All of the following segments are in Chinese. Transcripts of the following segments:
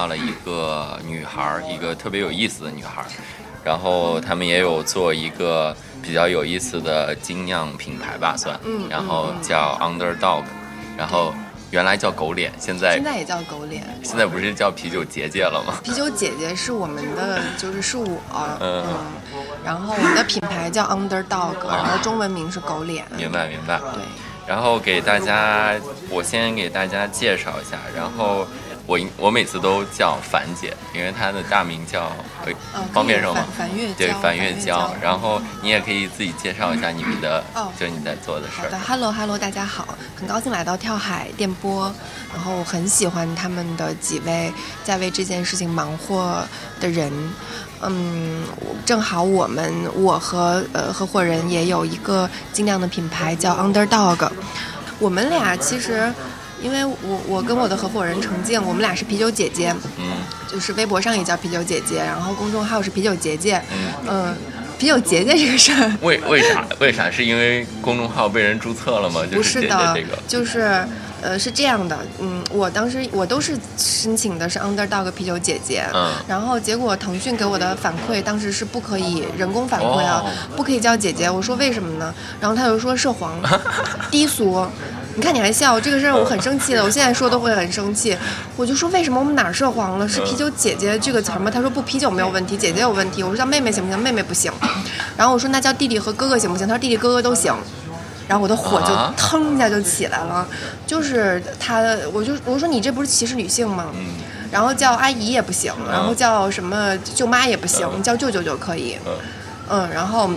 到了一个女孩儿，一个特别有意思的女孩儿，然后他们也有做一个比较有意思的精酿品牌吧，算，嗯然后叫 Underdog，然后原来叫狗脸，现在现在也叫狗脸。现在不是叫啤酒姐姐了吗？啤酒姐姐是我们的，就是是我，嗯嗯，然后我们的品牌叫 Underdog，然后中文名是狗脸。明白明白。对，然后给大家，我先给大家介绍一下，然后我应我每次都叫樊姐，因为她的大名叫，呃嗯，方便说吗？樊樊月娇，对，樊月娇娇。。然后你也可以自己介绍一下你们的，哦就是你在做的事好的儿。，Hello Hello，大家好，很高兴来到跳海电波，然后我很喜欢他们的几位在为这件事情忙活的人。嗯，我正好我们我和呃合伙人也有一个精酿的品牌叫 Underdog，我们俩其实。因为我我跟我的合伙人程静，我们俩是啤酒姐姐，嗯就是微博上也叫啤酒姐姐，然后公众号是啤酒姐姐，嗯，嗯，啤酒姐姐这个事儿，为为啥为啥？是因为公众号被人注册了吗？就不是姐姐的，这个。就是呃是这样的，嗯，我当时我都是申请的是 Underdog 啤酒姐姐，嗯然后结果腾讯给我的反馈当时是不可以人工反馈啊，哦不可以叫姐姐，我说为什么呢？然后他就说涉黄，低俗。你看你还笑，这个事儿我很生气的，我现在说都会很生气。我就说为什么我们哪儿涉黄了？是啤酒姐姐这个词吗？他说不，啤酒没有问题，姐姐有问题。我说叫妹妹行不行？妹妹不行。然后我说那叫弟弟和哥哥行不行？他说弟弟哥哥都行。然后我的火就啊腾一下就起来了，就是他，我就我说你这不是歧视女性吗？嗯然后叫阿姨也不行，然后叫什么舅妈也不行，嗯叫舅舅就可以。嗯，嗯，然后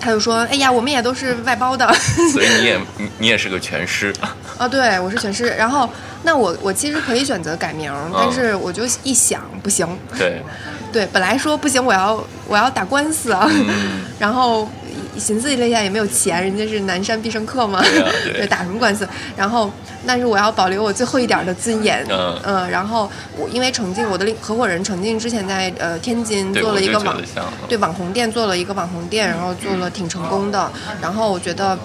他就说，哎呀，我们也都是外包的。所以你也你你也是个全师。啊，对，我是全师。然后那我我其实可以选择改名，但是我就一想不行，对，对，本来说不行，我要我要打官司啊，嗯 然后寻思了一下也没有钱，人家是南山必胜客嘛，对啊 对打什么官司？然后但是我要保留我最后一点的尊严，嗯然后我因为程静，我的合伙人程静之前在呃天津，做了一个网。对网红店做了一个网红店，然后做了挺成功的。然后我觉得，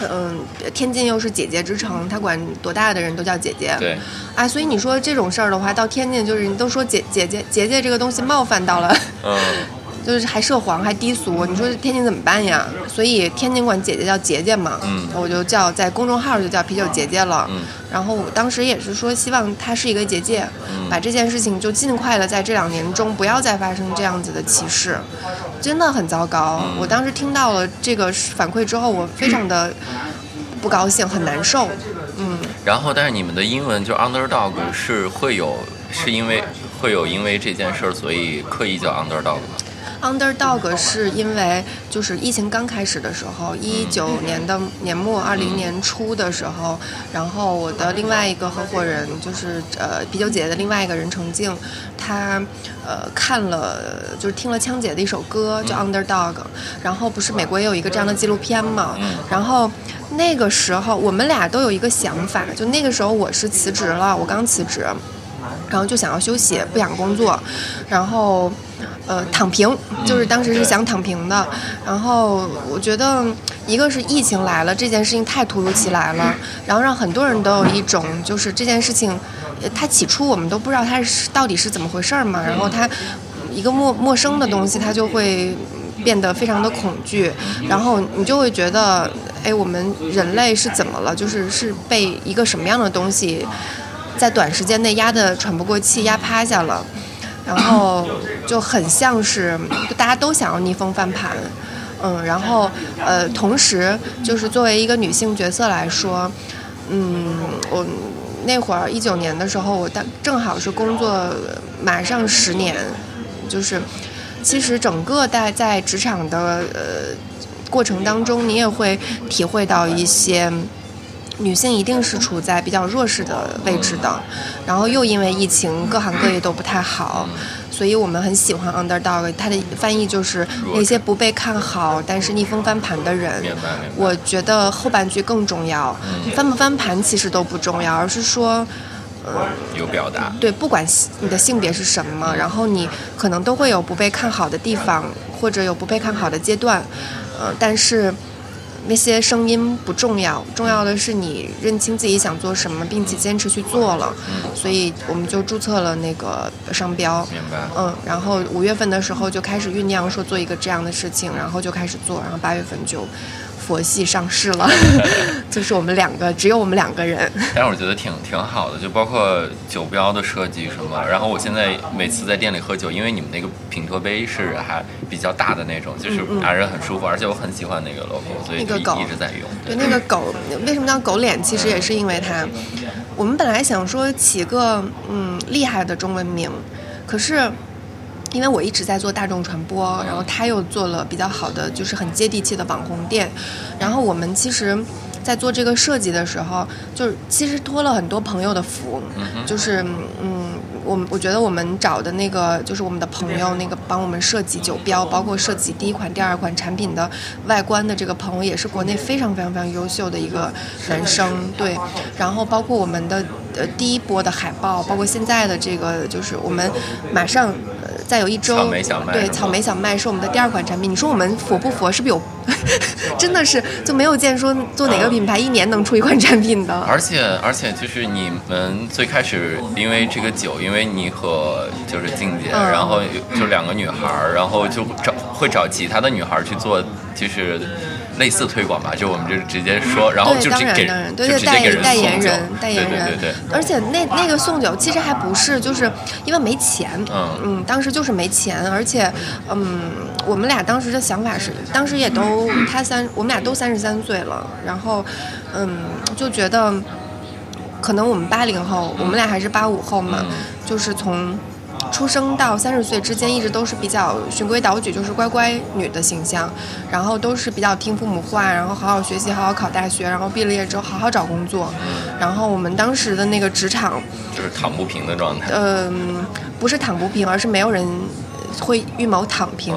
嗯，天津又是姐姐之城，他管多大的人都叫姐姐。对，啊，所以你说这种事儿的话，到天津就是你都说姐姐姐姐姐这个东西冒犯到了，嗯，就是还涉黄还低俗，你说天津怎么办呀？所以天津管姐姐叫姐姐嘛，嗯我就叫在公众号就叫啤酒姐姐了。嗯然后我当时也是说，希望她是一个结界，嗯把这件事情就尽快的在这两年中不要再发生这样子的歧视，真的很糟糕。嗯我当时听到了这个反馈之后，我非常的不高兴，很难受。嗯，然后但是你们的英文就 underdog 是会有，是因为会有因为这件事儿，所以刻意叫 underdog 吗？Underdog 是因为就是疫情刚开始的时候，一九年的年末，二零年初的时候，然后我的另外一个合伙人就是呃啤酒姐姐的另外一个人程静，他呃看了就是听了枪姐的一首歌叫 Underdog，然后不是美国也有一个这样的纪录片嘛，然后那个时候我们俩都有一个想法，就那个时候我是辞职了，我刚辞职。然后就想要休息，不想工作，然后，呃，躺平，就是当时是想躺平的。然后我觉得，一个是疫情来了，这件事情太突如其来了，然后让很多人都有一种就是这件事情，呃它起初我们都不知道它是到底是怎么回事儿嘛，然后它一个陌陌生的东西，它就会变得非常的恐惧，然后你就会觉得，哎，我们人类是怎么了？就是是被一个什么样的东西？在短时间内压得喘不过气，压趴下了，然后就很像是大家都想要逆风翻盘，嗯，然后呃，同时就是作为一个女性角色来说，嗯，我那会儿一九年的时候，我当正好是工作马上十年，就是其实整个在在职场的呃过程当中，你也会体会到一些。女性一定是处在比较弱势的位置的，然后又因为疫情，各行各业都不太好，所以我们很喜欢 underdog，它的翻译就是那些不被看好但是逆风翻盘的人。我觉得后半句更重要，翻不翻盘其实都不重要，而是说。有表达，对，不管你的性别是什么，然后你可能都会有不被看好的地方，或者有不被看好的阶段，呃，但是那些声音不重要，重要的是你认清自己想做什么，并且坚持去做了。嗯，所以我们就注册了那个商标。明白。嗯，然后五月份的时候就开始酝酿说做一个这样的事情，然后就开始做，然后八月份就佛系上市了，就是我们两个，只有我们两个人。但是我觉得挺挺好的，就包括酒标的设计什么。然后我现在每次在店里喝酒，因为你们那个品托杯是还比较大的那种，就是拿着很舒服，而且我很喜欢那个 logo，所以就一直在用。对，那个 狗为什么叫狗脸？其实也是因为它。我们本来想说起个嗯厉害的中文名，可是因为我一直在做大众传播，然后他又做了比较好的，就是很接地气的网红店，然后我们其实。在做这个设计的时候，就是其实托了很多朋友的福，就是嗯，我我觉得我们找的那个就是我们的朋友，那个帮我们设计酒标，包括设计第一款、第二款产品的外观的这个朋友，也是国内非常非常非常优秀的一个男生，对。然后包括我们的呃第一波的海报，包括现在的这个，就是我们马上呃再有一周，对草莓小麦是我们的第二款产品。你说我们佛不佛？是不是有？真的是就没有见说做哪个品牌一年能出一款产品的。而且而且就是你们最开始因为这个酒，因为你和就是静姐，然后就两个女孩儿，然后就找会找其他的女孩儿去做，就是类似推广吧，就我们就直接说，然后就直接给就直接给人代言人代言人。对对对。而且那那个送酒其实还不是，就是因为没钱，嗯嗯，当时就是没钱，而且嗯。我们俩当时的想法是，当时也都他三，我们俩都三十三岁了，然后，嗯，就觉得，可能我们八零后，我们俩还是八五后嘛，就是从出生到三十岁之间，一直都是比较循规蹈矩，就是乖乖女的形象，然后都是比较听父母话，然后好好学习，好好考大学，然后毕了业之后好好找工作，然后我们当时的那个职场就是躺不平的状态，嗯，不是躺不平，而是没有人。会预谋躺平，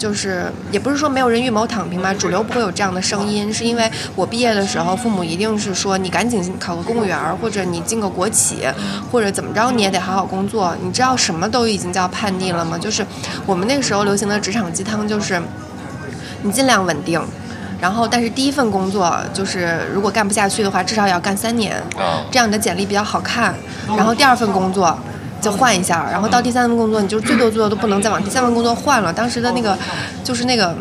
就是也不是说没有人预谋躺平吧，主流不会有这样的声音，是因为我毕业的时候，父母一定是说你赶紧考个公务员，或者你进个国企，或者怎么着你也得好好工作。你知道什么都已经叫叛逆了吗？就是我们那个时候流行的职场鸡汤，就是你尽量稳定，然后但是第一份工作就是如果干不下去的话，至少也要干三年，这样你的简历比较好看。然后第二份工作。就换一下，然后到第三份工作，你就最多最多都不能再往第三份工作换了。当时的那个，就是那个。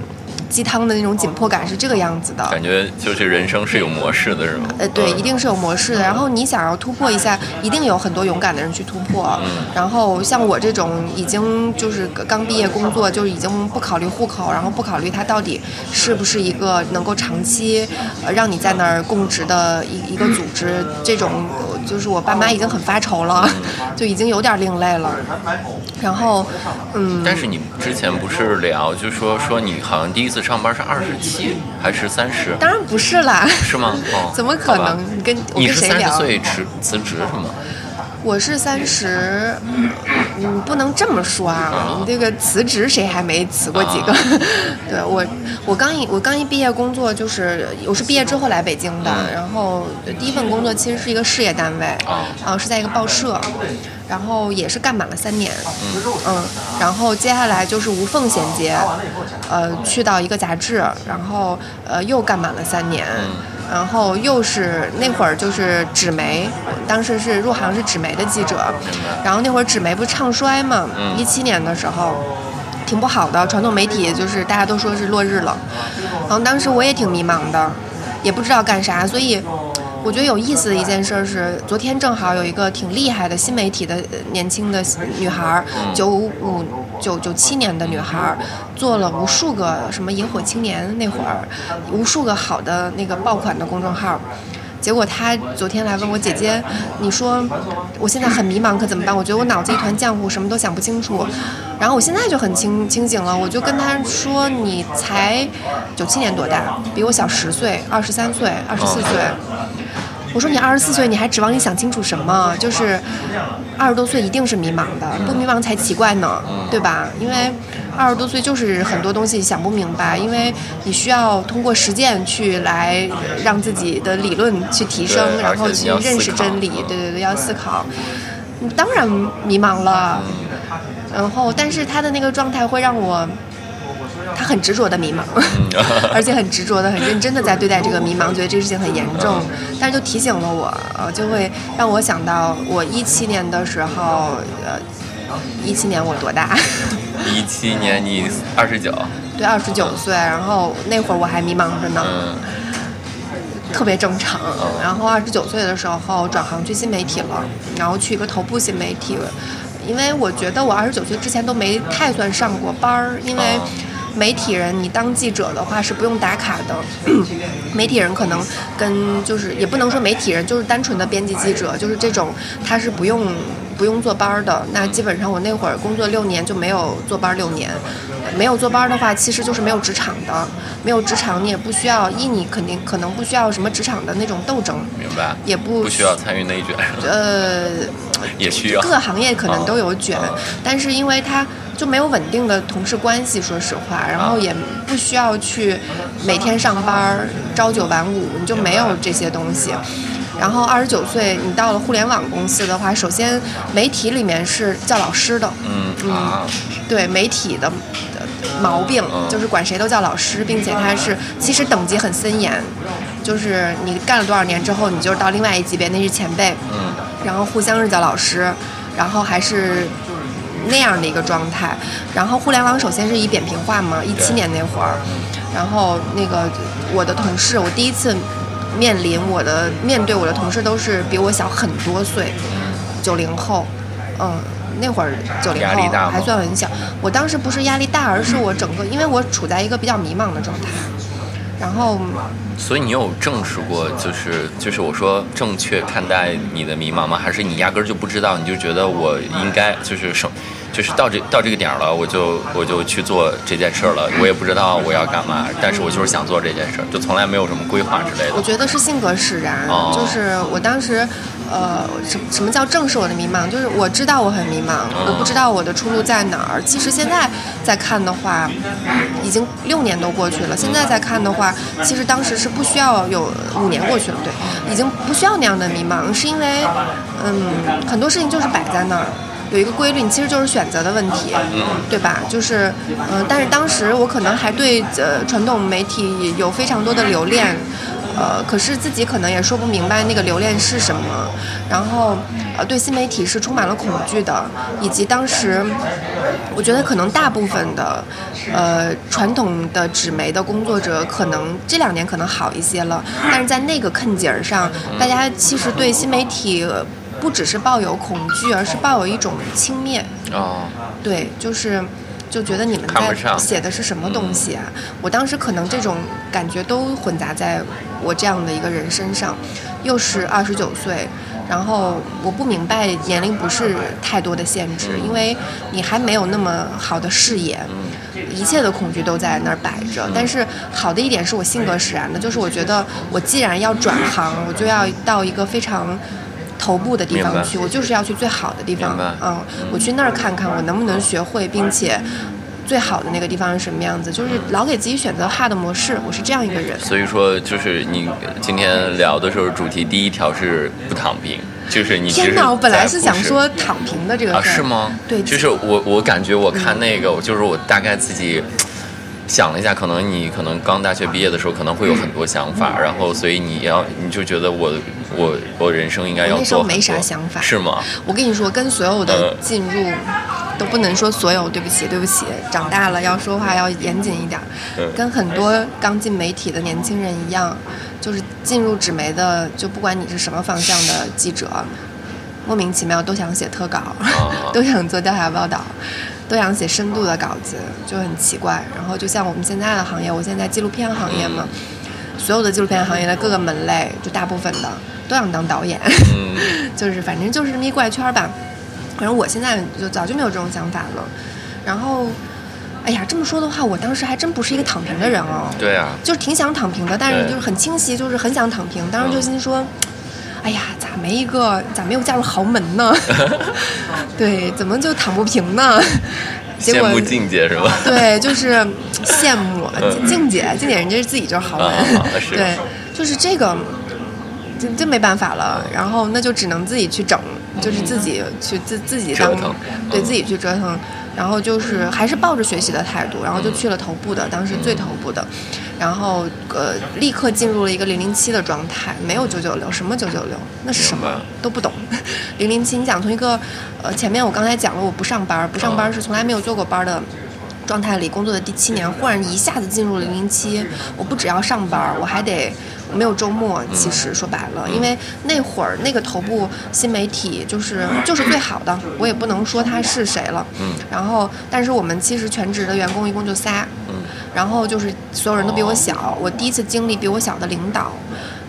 鸡汤的那种紧迫感是这个样子的，感觉就是人生是有模式的，是吗？呃，对，一定是有模式的。然后你想要突破一下，一定有很多勇敢的人去突破。嗯。然后像我这种已经就是刚毕业工作，就已经不考虑户口，然后不考虑它到底是不是一个能够长期呃让你在那儿供职的一一个组织，这种就是我爸妈已经很发愁了，就已经有点另类了。然后，嗯。但是你之前不是聊，就说说你好像第一次。上班是二十七还是三十？当然不是啦。是吗？哦，怎么可能？你跟你是三十岁辞辞职是吗？我是三十，嗯，不能这么说啊。你这个辞职谁还没辞过几个？对我，我刚一我刚一毕业工作就是我是毕业之后来北京的，然后第一份工作其实是一个事业单位，啊，是在一个报社。然后也是干满了三年，嗯，然后接下来就是无缝衔接，呃，去到一个杂志，然后呃又干满了三年，然后又是那会儿就是纸媒，当时是入行是纸媒的记者，然后那会儿纸媒不是唱衰嘛，一七年的时候挺不好的，传统媒体就是大家都说是落日了，然后当时我也挺迷茫的，也不知道干啥，所以。我觉得有意思的一件事是，昨天正好有一个挺厉害的新媒体的年轻的女孩，九五九九七年的女孩，做了无数个什么萤火青年那会儿，无数个好的那个爆款的公众号。结果他昨天来问我姐姐，你说我现在很迷茫，可怎么办？我觉得我脑子一团浆糊，什么都想不清楚。然后我现在就很清清醒了，我就跟他说，你才九七年多大？比我小十岁，二十三岁，二十四岁。我说你二十四岁，你还指望你想清楚什么？就是二十多岁一定是迷茫的，不迷茫才奇怪呢，对吧？因为二十多岁就是很多东西想不明白，因为你需要通过实践去来让自己的理论去提升，然后去认识真理。对对对，要思考。当然迷茫了，然后但是他的那个状态会让我。他很执着的迷茫，而且很执着的、很认真的在对待这个迷茫，觉得这个事情很严重。但是就提醒了我，呃，就会让我想到我一七年的时候，呃，一七年我多大？一七年你二十九，对，二十九岁。然后那会儿我还迷茫着呢，特别正常。然后二十九岁的时候转行去新媒体了，然后去一个头部新媒体，因为我觉得我二十九岁之前都没太算上过班儿，因为媒体人你当记者的话是不用打卡的，媒体人可能跟就是也不能说媒体人就是单纯的编辑记者，就是这种他是不用。不用坐班的，那基本上我那会儿工作六年就没有坐班六年，没有坐班的话，其实就是没有职场的，没有职场你也不需要一你肯定可能不需要什么职场的那种斗争，明白？也不不需要参与内卷，呃，也需要。各个行业可能都有卷，但是因为它就没有稳定的同事关系，说实话，然后也不需要去每天上班朝九晚五，你就没有这些东西。然后二十九岁，你到了互联网公司的话，首先媒体里面是叫老师的，嗯嗯，对媒体的毛病就是管谁都叫老师，并且他是其实等级很森严，就是你干了多少年之后，你就是到另外一级别，那是前辈，嗯，然后互相是叫老师，然后还是那样的一个状态。然后互联网首先是以扁平化嘛，一七年那会儿，然后那个我的同事，我第一次。面临我的面对我的同事都是比我小很多岁，九零后，嗯，那会儿九零后还算很小。我当时不是压力大，而是我整个，因为我处在一个比较迷茫的状态。然后，所以你有正视过，就是就是我说正确看待你的迷茫吗？还是你压根儿就不知道？你就觉得我应该就是什？就是到这到这个点了，我就我就去做这件事了。我也不知道我要干嘛，但是我就是想做这件事，就从来没有什么规划之类的。我觉得是性格使然，就是我当时，呃，什什么叫正视我的迷茫？就是我知道我很迷茫，我不知道我的出路在哪儿。其实现在再看的话，已经六年都过去了。现在再看的话，其实当时是不需要有五年过去了，对，已经不需要那样的迷茫，是因为，嗯，很多事情就是摆在那儿。有一个规律，你其实就是选择的问题，对吧？就是，嗯，但是当时我可能还对呃传统媒体有非常多的留恋，呃，可是自己可能也说不明白那个留恋是什么，然后呃对新媒体是充满了恐惧的，以及当时我觉得可能大部分的呃传统的纸媒的工作者可能这两年可能好一些了，但是在那个坎节儿上，大家其实对新媒体。不只是抱有恐惧，而是抱有一种轻蔑。哦，对，就是，就觉得你们在写的是什么东西啊？我当时可能这种感觉都混杂在我这样的一个人身上，又是二十九岁，然后我不明白年龄不是太多的限制，因为你还没有那么好的视野，一切的恐惧都在那儿摆着。但是好的一点是我性格使然的，就是我觉得我既然要转行，我就要到一个非常。头部的地方去，我就是要去最好的地方。嗯，我去那儿看看，我能不能学会，并且最好的那个地方是什么样子。就是老给自己选择 hard 模式，我是这样一个人。所以说，就是你今天聊的时候，主题第一条是不躺平，就是你。天哪，我本来是想说躺平的这个事儿。是吗？对，就是我，我感觉我看那个，就是我大概自己。想了一下，可能你可能刚大学毕业的时候，可能会有很多想法，然后所以你要你就觉得我我我人生应该要做。那时候没啥想法，是吗？我跟你说，跟所有的进入都不能说所有，对不起，对不起，长大了要说话要严谨一点。跟很多刚进媒体的年轻人一样，就是进入纸媒的，就不管你是什么方向的记者，莫名其妙都想写特稿，都想做调查报道。都想写深度的稿子，就很奇怪。然后就像我们现在的行业，我现在纪录片行业嘛，所有的纪录片行业的各个门类，就大部分的都想当导演，就是反正就是这么一怪圈吧。反正我现在就早就没有这种想法了。然后，哎呀，这么说的话，我当时还真不是一个躺平的人哦。对啊。就是挺想躺平的，但是就是很清晰，就是很想躺平。当时就心说。哎呀，咋没一个？咋没有嫁入豪门呢？对，怎么就躺不平呢？羡慕静姐是吧？对，就是羡慕静姐，静姐人家是自己就是豪门，对，就是这个，这这没办法了。然后那就只能自己去整，就是自己去自自己当折腾嗯对自己去折腾，然后就是还是抱着学习的态度，然后就去了头部的，当时最头部的，然后呃立刻进入了一个零零七的状态，没有九九六，什么九九六，那是什么都不懂。零零七，你讲从一个呃前面我刚才讲了我不上班，不上班是从来没有做过班的。状态里工作的第七年，忽然一下子进入零零七，我不只要上班，我还得我没有周末。其实说白了，因为那会儿那个头部新媒体就是就是最好的，我也不能说他是谁了。嗯。然后，但是我们其实全职的员工一共就仨。嗯。然后就是所有人都比我小，我第一次经历比我小的领导，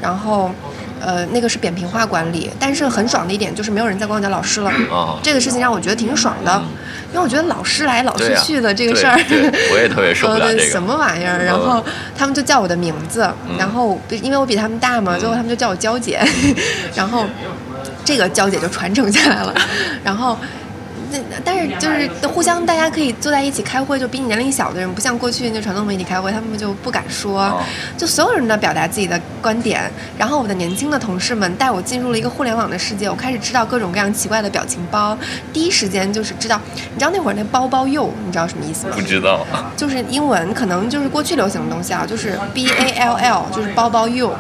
然后。呃，那个是扁平化管理，但是很爽的一点就是没有人再管我叫老师了。啊这个事情让我觉得挺爽的，因为我觉得老师来老师去的这个事儿，我也特别受不了呃这个什么玩意儿？然后他们就叫我的名字，然后因为我比他们大嘛，最后他们就叫我娇姐，然后这个娇姐就传承下来了，然后。那但是就是互相，大家可以坐在一起开会，就比你年龄小的人，不像过去那传统媒体开会，他们就不敢说，哦就所有人都表达自己的观点。然后我的年轻的同事们带我进入了一个互联网的世界，我开始知道各种各样奇怪的表情包，第一时间就是知道，你知道那会儿那包包柚，你知道什么意思吗不？知道。就是英文可能就是过去流行的东西啊，就是 B A L L，就是包包 you。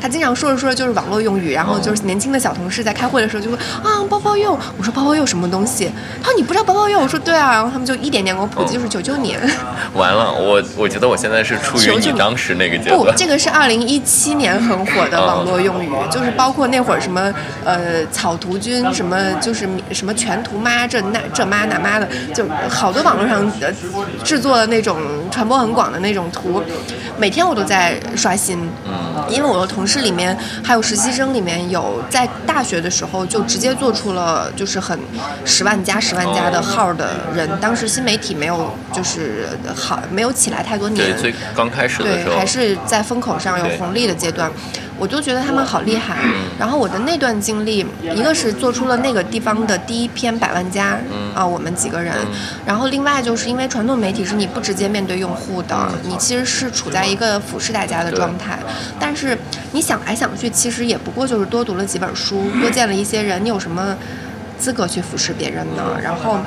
他经常说着说着就是网络用语，然后就是年轻的小同事在开会的时候就说啊包包柚，我说包包柚什么东西？他说你不知道包包月？我说对啊，然后他们就一点点给我普及，就是九九年。完了，我我觉得我现在是处于你当时那个阶段不，这个是二零一七年很火的网络用语，就是包括那会儿什么呃草图君，什么就是什么全图妈这那这妈那妈的，就好多网络上呃制作的那种传播很广的那种图，每天我都在刷新。嗯，因为我的同事里面还有实习生里面有在大学的时候就直接做出了就是很十万加十万加的号的人，当时新媒体没有就是好没有起来太多年。对，，最刚开始的时对，候，还是在风口上有红利的阶段，我就觉得他们好厉害。然后我的那段经历，一个是做出了那个地方的第一篇百万加，啊，我们几个人。然后另外就是因为传统媒体是你不直接面对用户的，你其实是处在一个俯视大家的状态。但是你想来想去，其实也不过就是多读了几本书，多见了一些人，你有什么资格去俯视别人呢？然后，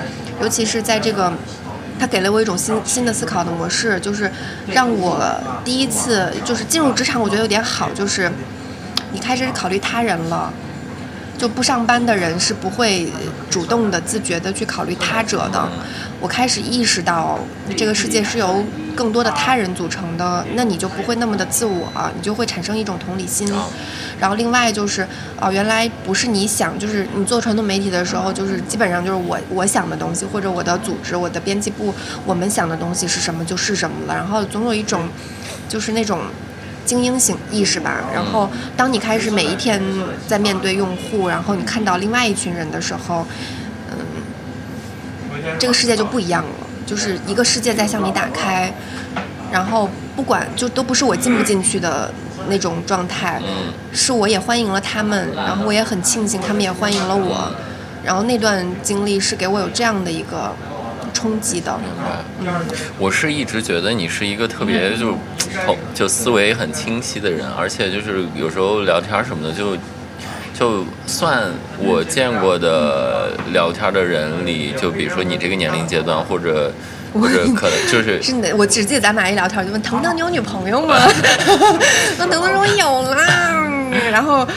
尤其是在这个。他给了我一种新新的思考的模式，就是让我第一次就是进入职场，我觉得有点好，就是你开始考虑他人了。就不上班的人是不会主动的、自觉的去考虑他者的。我开始意识到，这个世界是由更多的他人组成的，那你就不会那么的自我，你就会产生一种同理心。然后另外就是，哦，原来不是你想，就是你做传统媒体的时候，就是基本上就是我我想的东西，或者我的组织、我的编辑部，我们想的东西是什么就是什么了。然后总有一种，就是那种。精英型意识吧，然后当你开始每一天在面对用户，然后你看到另外一群人的时候，嗯，这个世界就不一样了，就是一个世界在向你打开，然后不管就都不是我进不进去的那种状态，是我也欢迎了他们，然后我也很庆幸他们也欢迎了我，然后那段经历是给我有这样的一个冲击的，嗯，我是一直觉得你是一个特别就头就思维很清晰的人，而且就是有时候聊天什么的就。就算我见过的聊天的人里，就比如说你这个年龄阶段，或者或者可能就是是的，我只记得咱们俩一聊天，我就问腾腾你有女朋友吗？那腾腾说有啦，然后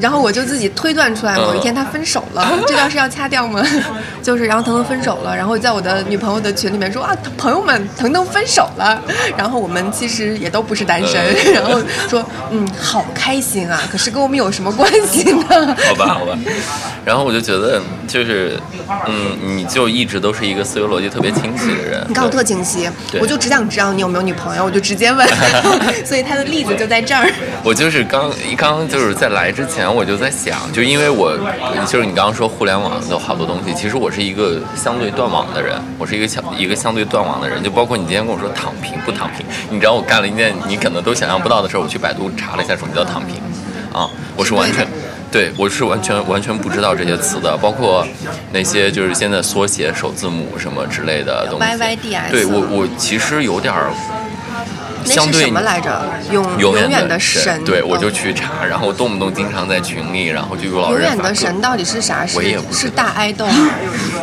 然后我就自己推断出来，某一天他分手了，这段是要掐掉吗？就是然后腾腾分手了，然后在我的女朋友的群里面说啊，朋友们，腾腾分手了，然后我们其实也都不是单身，然后说嗯，好开心啊，可是跟我们有什么关系呢？好吧，好吧。然后我就觉得，就是，嗯，你就一直都是一个思维逻辑特别清晰的人。你看我特清晰，我就只想知道你有没有女朋友，我就直接问，所以他的例子就在这儿。我就是刚一刚就是在来之前，我就在想，就因为我就是你刚刚说互联网的好多东西，其实我是一个相对断网的人，我是一个相一个相对断网的人，就包括你今天跟我说躺平不躺平，你知道我干了一件你可能都想象不到的事儿，我去百度查了一下什么叫躺平，啊，我是完全。对，我是完全完全不知道这些词的，包括那些就是现在缩写首字母什么之类的东西。YYDS 对我我其实有点儿相对什么来着？永永远的的神。对我就哦去查，然后动不动经常在群里，然后就有老永远的神到底是啥？是我也不知是大爱豆。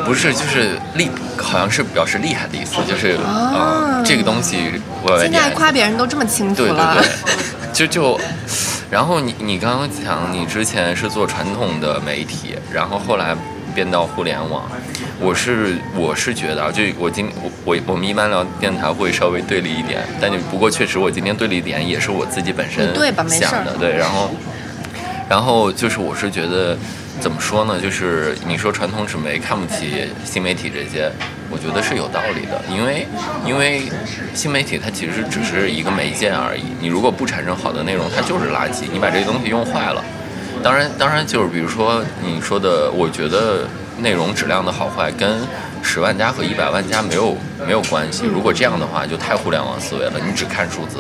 不是，就是厉，好像是表示厉害的意思，就是啊嗯，这个东西我现在夸别人都这么清楚对对。对，就就，然后你你刚刚讲你之前是做传统的媒体，然后后来变到互联网，我是我是觉得啊，就我今我我我们一般聊电台会稍微对立一点，但你不过确实我今天对立点也是我自己本身想的，对，然后然后就是我是觉得。怎么说呢？就是你说传统纸媒看不起新媒体这些，我觉得是有道理的，因为因为新媒体它其实只是一个媒介而已。你如果不产生好的内容，它就是垃圾。你把这个东西用坏了，当然当然就是比如说你说的，我觉得内容质量的好坏跟十万加和一百万加没有没有关系。如果这样的话，就太互联网思维了，你只看数字。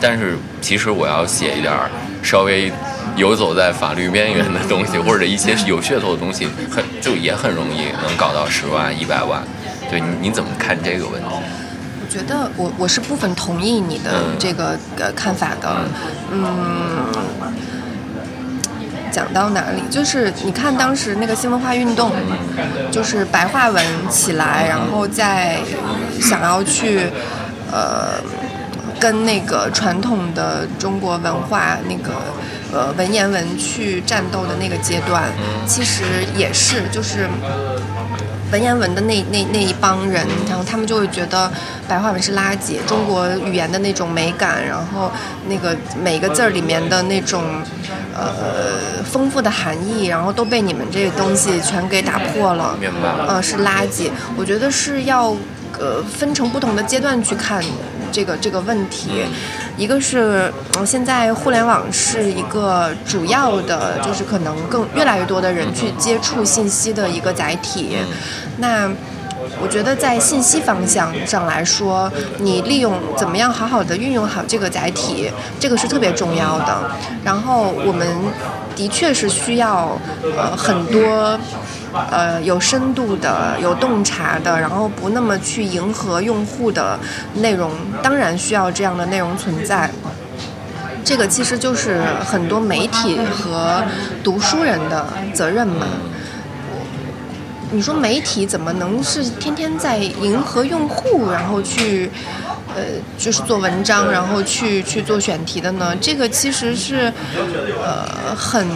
但是其实我要写一点儿稍微游走在法律边缘的东西，或者一些有噱头的东西，很就也很容易能搞到十万、一百万。对你你怎么看这个问题？我觉得我我是部分同意你的嗯这个呃看法的，嗯。讲到哪里？就是你看当时那个新文化运动，就是白话文起来，然后再想要去，呃，跟那个传统的中国文化那个呃文言文去战斗的那个阶段，其实也是就是文言文的那那那一帮人，然后他们就会觉得白话文是垃圾，中国语言的那种美感，然后那个每个字儿里面的那种呃丰富的含义，然后都被你们这个东西全给打破了。明白了。呃，是垃圾。我觉得是要呃分成不同的阶段去看这个这个问题。一个是，嗯，现在互联网是一个主要的，就是可能更越来越多的人去接触信息的一个载体。那我觉得在信息方向上来说，你利用怎么样好好的运用好这个载体，这个是特别重要的。然后我们的确是需要呃很多呃有深度的、有洞察的，然后不那么去迎合用户的内容，当然需要这样的内容存在。这个其实就是很多媒体和读书人的责任嘛。你说媒体怎么能是天天在迎合用户，然后去，呃，就是做文章，然后去去做选题的呢？这个其实是，呃，很，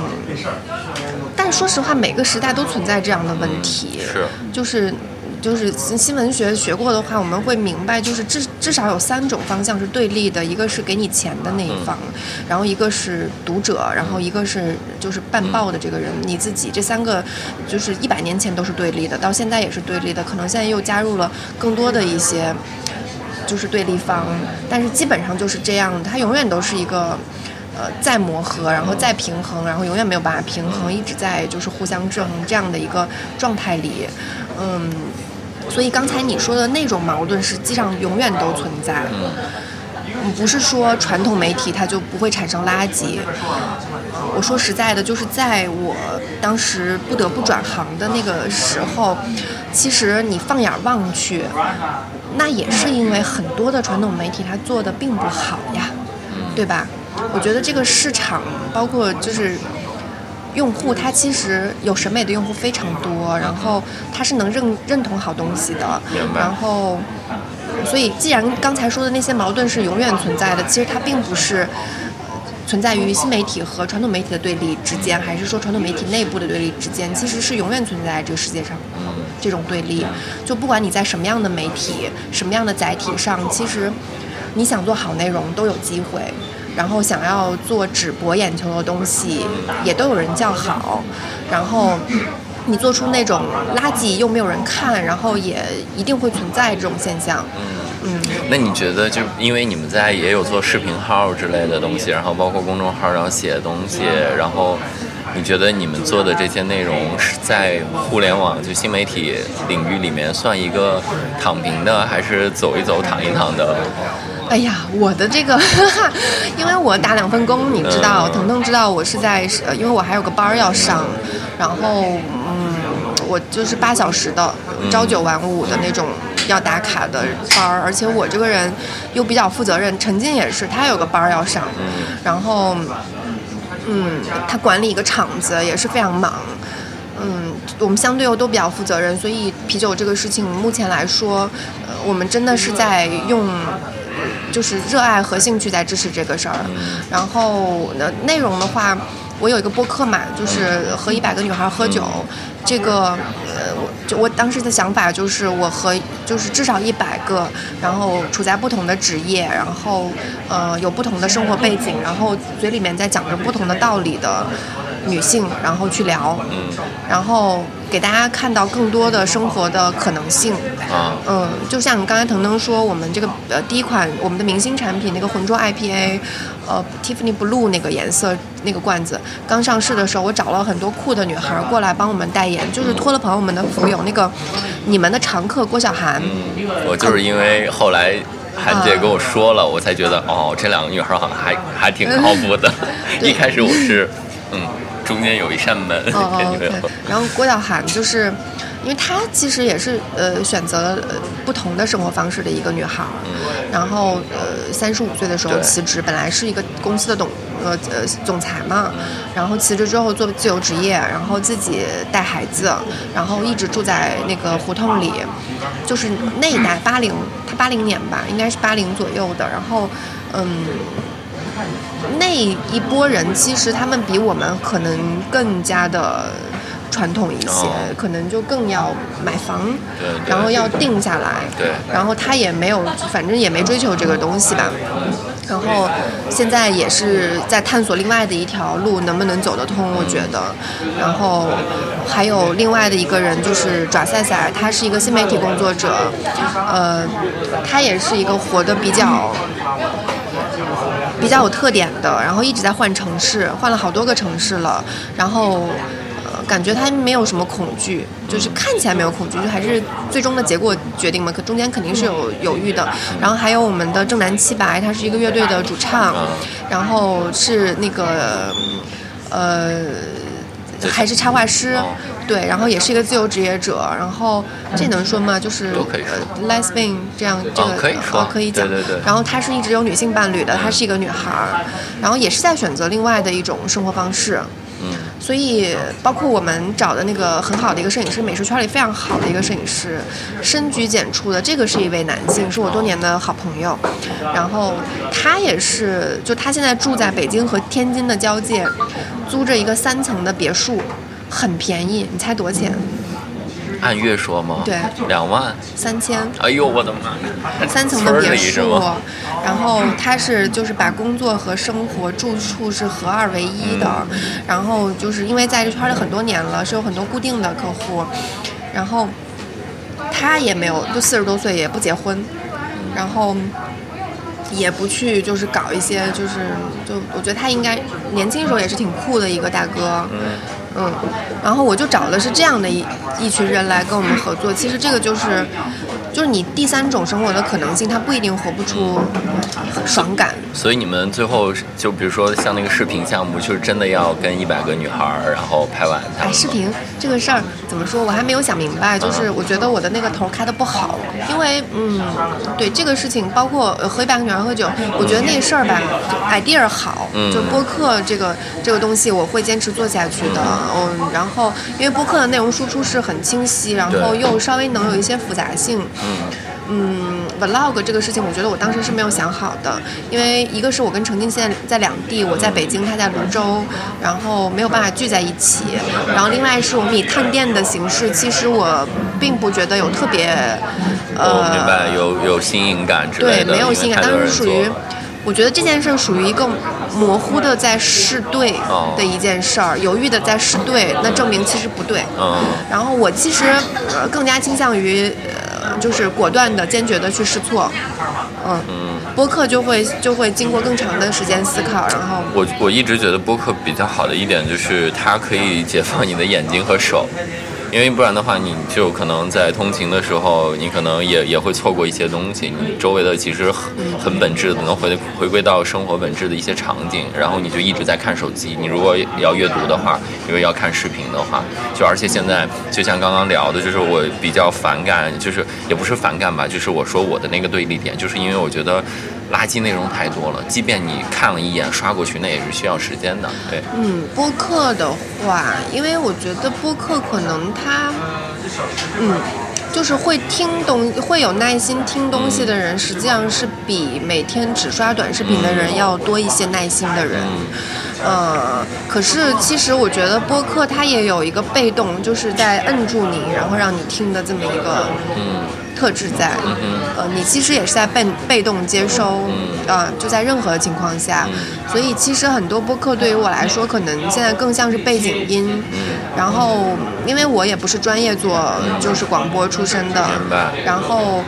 但说实话，每个时代都存在这样的问题，是就是。就是新闻学学过的话，我们会明白，就是至至少有三种方向是对立的，一个是给你钱的那一方，然后一个是读者，然后一个是就是办报的这个人你自己，这三个就是一百年前都是对立的，到现在也是对立的，可能现在又加入了更多的一些就是对立方，但是基本上就是这样，它永远都是一个。呃，再磨合，然后再平衡，然后永远没有办法平衡，一直在就是互相制衡这样的一个状态里，嗯，所以刚才你说的那种矛盾，实际上永远都存在。嗯，不是说传统媒体它就不会产生垃圾。我说实在的，就是在我当时不得不转行的那个时候，其实你放眼望去，那也是因为很多的传统媒体它做的并不好呀，对吧？我觉得这个市场，包括就是用户，他其实有审美的用户非常多，然后他是能认认同好东西的，然后，所以既然刚才说的那些矛盾是永远存在的，其实它并不是。存在于新媒体和传统媒体的对立之间，还是说传统媒体内部的对立之间，其实是永远存在这个世界上这种对立。就不管你在什么样的媒体、什么样的载体上，其实你想做好内容都有机会，然后想要做只博眼球的东西，也都有人叫好，然后。你做出那种垃圾又没有人看，然后也一定会存在这种现象。嗯，那你觉得，就因为你们在也有做视频号之类的东西，然后包括公众号，然后写东西，然后你觉得你们做的这些内容是在互联网就新媒体领域里面算一个躺平的，还是走一走躺一躺的？哎呀，我的这个，因为我打两份工，你知道，嗯腾腾知道我是在，呃因为我还有个班儿要上，然后嗯，我就是八小时的，朝九晚五的那种要打卡的班儿，而且我这个人又比较负责任。陈静也是，他有个班儿要上，然后，嗯，他管理一个厂子也是非常忙。嗯，我们相对又都比较负责任，所以啤酒这个事情目前来说，呃，我们真的是在用，就是热爱和兴趣在支持这个事儿。然后呢，内容的话，我有一个播客嘛，就是和一百个女孩喝酒。这个，呃，我就我当时的想法就是，我和就是至少一百个，然后处在不同的职业，然后呃有不同的生活背景，然后嘴里面在讲着不同的道理的。女性，然后去聊，嗯，然后给大家看到更多的生活的可能性，啊，嗯，就像刚才腾腾说，我们这个呃第一款我们的明星产品那个浑浊 IPA，呃 Tiffany Blue 那个颜色那个罐子刚上市的时候，我找了很多酷的女孩过来帮我们代言，就是托了朋友们的福，有那个你们的常客郭晓涵，我就是因为后来韩姐跟我说了，我才觉得哦，这两个女孩好像还还挺靠谱的，一开始我是嗯。中间有一扇门。哦哦 对。然后郭晓涵就是，因为她其实也是呃选择了不同的生活方式的一个女孩儿。嗯。然后呃三十五岁的时候辞职，本来是一个公司的董呃呃总裁嘛。然后辞职之后做自由职业，然后自己带孩子，然后一直住在那个胡同里，就是那一代八零，她八零年吧，应该是八零左右的。然后嗯。那一波人其实他们比我们可能更加的传统一些，可能就更要买房，然后要定下来，然后他也没有，反正也没追求这个东西吧。然后现在也是在探索另外的一条路，能不能走得通？我觉得。然后还有另外的一个人就是爪赛赛，他是一个新媒体工作者，呃，他也是一个活得比较。比较有特点的，然后一直在换城市，换了好多个城市了，然后，呃，感觉他没有什么恐惧，就是看起来没有恐惧，就还是最终的结果决定嘛，可中间肯定是有犹豫的。然后还有我们的正南七白，他是一个乐队的主唱，然后是那个，呃，还是插画师。对，然后也是一个自由职业者，然后这能说吗？就是呃，lesbian 这样这个可以说可以讲。对对对。然后她是一直有女性伴侣的，她是一个女孩儿，然后也是在选择另外的一种生活方式。所以包括我们找的那个很好的一个摄影师，美术圈里非常好的一个摄影师，深居简出的，这个是一位男性，是我多年的好朋友。然后他也是，就他现在住在北京和天津的交界，租着一个三层的别墅。很便宜，你猜多少钱？按月说吗？对，两万三千。哎呦我的妈！三层的别墅，然后他是就是把工作和生活住处是合二为一的，然后就是因为在这圈里很多年了，是有很多固定的客户，然后他也没有，就四十多岁也不结婚，然后也不去就是搞一些就是就我觉得他应该年轻时候也是挺酷的一个大哥。嗯，然后我就找的是这样的一一群人来跟我们合作。其实这个就是，就是你第三种生活的可能性，它不一定活不出爽感。所以你们最后就比如说像那个视频项目，就是真的要跟一百个女孩儿，然后拍完。哎，视频这个事儿怎么说？我还没有想明白。就是我觉得我的那个头开的不好，因为嗯，对这个事情，包括和一百个女孩喝酒，我觉得那事儿吧，idea 好，就播客这个这个东西，我会坚持做下去的。嗯，然后因为播客的内容输出是很清晰，然后又稍微能有一些复杂性。嗯，vlog 这个事情，我觉得我当时是没有想好的，因为一个是我跟程静现在在两地，我在北京，他在泸州，然后没有办法聚在一起。然后另外是我们以探店的形式，其实我并不觉得有特别，呃，明白，有有新颖感之类的。对，没有新颖感，当时属于。我觉得这件事属于一个模糊的在试对的一件事儿，犹豫的在试对，那证明其实不对。嗯。然后我其实更加倾向于，呃，就是果断的、坚决的去试错。嗯。嗯。播客就会就会经过更长的时间思考，然后。我我一直觉得播客比较好的一点就是它可以解放你的眼睛和手。因为不然的话，你就可能在通勤的时候，你可能也也会错过一些东西。你周围的其实很很本质的，能回回归到生活本质的一些场景，然后你就一直在看手机。你如果要阅读的话，因为要看视频的话，就而且现在就像刚刚聊的，就是我比较反感，就是也不是反感吧，就是我说我的那个对立点，就是因为我觉得。垃圾内容太多了，即便你看了一眼刷过去，那也是需要时间的。对，嗯，播客的话，因为我觉得播客可能它，嗯，就是会听东会有耐心听东西的人，实际上是比每天只刷短视频的人要多一些耐心的人。呃，可是其实我觉得播客它也有一个被动，就是在摁住你，然后让你听的这么一个。嗯。特质在，呃，你其实也是在被被动接收，啊，就在任何情况下，所以其实很多播客对于我来说，可能现在更像是背景音。然后，因为我也不是专业做就是广播出身的，然后，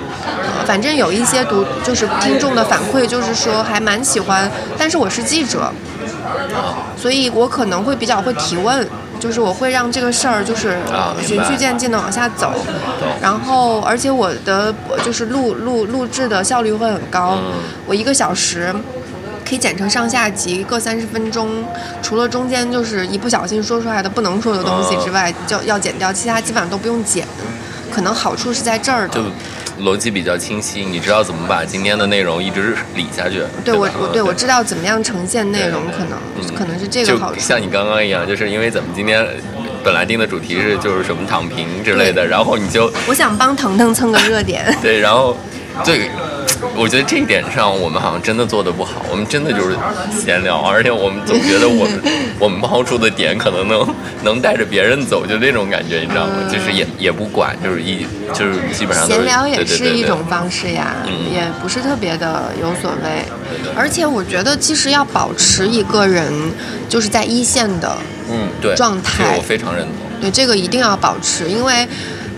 反正有一些读就是听众的反馈，就是说还蛮喜欢，但是我是记者，所以我可能会比较会提问。就是我会让这个事儿就是循序渐进的往下走，然后而且我的就是录录录制的效率会很高，我一个小时可以剪成上下集各三十分钟，除了中间就是一不小心说出来的不能说的东西之外，就要剪掉，其他基本上都不用剪，可能好处是在这儿的。逻辑比较清晰，你知道怎么把今天的内容一直理下去？对我，我对我知道怎么样呈现内容，可能可能是这个好处。像你刚刚一样，就是因为咱们今天本来定的主题是就是什么躺平之类的，然后你就我想帮腾腾蹭个热点。对，然后对。我觉得这一点上，我们好像真的做的不好。我们真的就是闲聊，而且我们总觉得我们 我们抛出的点可能能能带着别人走，就那种感觉，你知道吗？就是也也不管，就是一就是基本上闲聊也是一种方式呀，也不是特别的有所谓。而且我觉得，其实要保持一个人就是在一线的嗯对状态，我非常认同。对这个一定要保持，因为。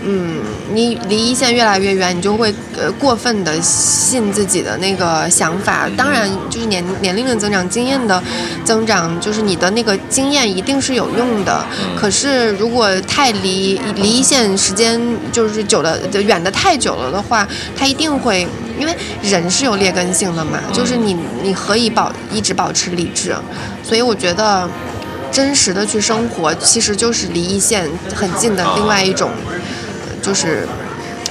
嗯，你离一线越来越远，你就会呃过分的信自己的那个想法。当然，就是年年龄的增长、经验的增长，就是你的那个经验一定是有用的。可是，如果太离离一线时间就是久了、远的太久了的话，它一定会，因为人是有劣根性的嘛。就是你你何以保一直保持理智？所以我觉得，真实的去生活，其实就是离一线很近的另外一种。就是，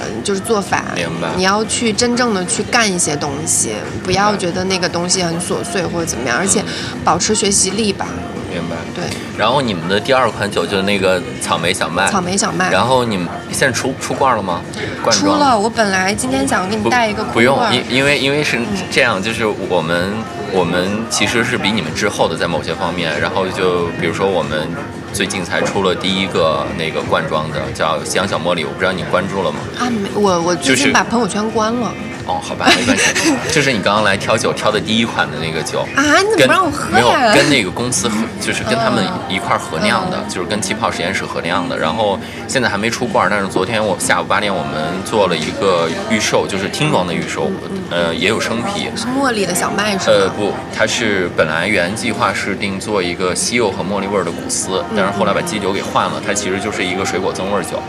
嗯，就是做法。明白。你要去真正的去干一些东西，不要觉得那个东西很琐碎或者怎么样，而且保持学习力吧。明白。对。然后你们的第二款酒就是那个草莓小麦。草莓小麦。然后你们现在出出罐了吗？罐出了。我本来今天想给你带一个。不用，因因为因为是这样，就是我们我们其实是比你们滞后的在某些方面。然后就比如说我们。最近才出了第一个那个罐装的，叫夕阳小茉莉，我不知道你关注了吗？啊，没，我我最近把朋友圈关了。哦，好吧，没关系。就是你刚刚来挑酒挑的第一款的那个酒啊，你怎么不让我喝呀？没有，跟那个公司合，就是跟他们一块合酿的，就是跟气泡实验室合酿的。然后现在还没出罐，但是昨天我下午八点我们做了一个预售，就是听装的预售，呃，也有生啤。是茉莉的小麦是吗？呃，不，它是本来原计划是定做一个西柚和茉莉味的古斯。但是后来把基酒给换了，它其实就是一个水果增味酒。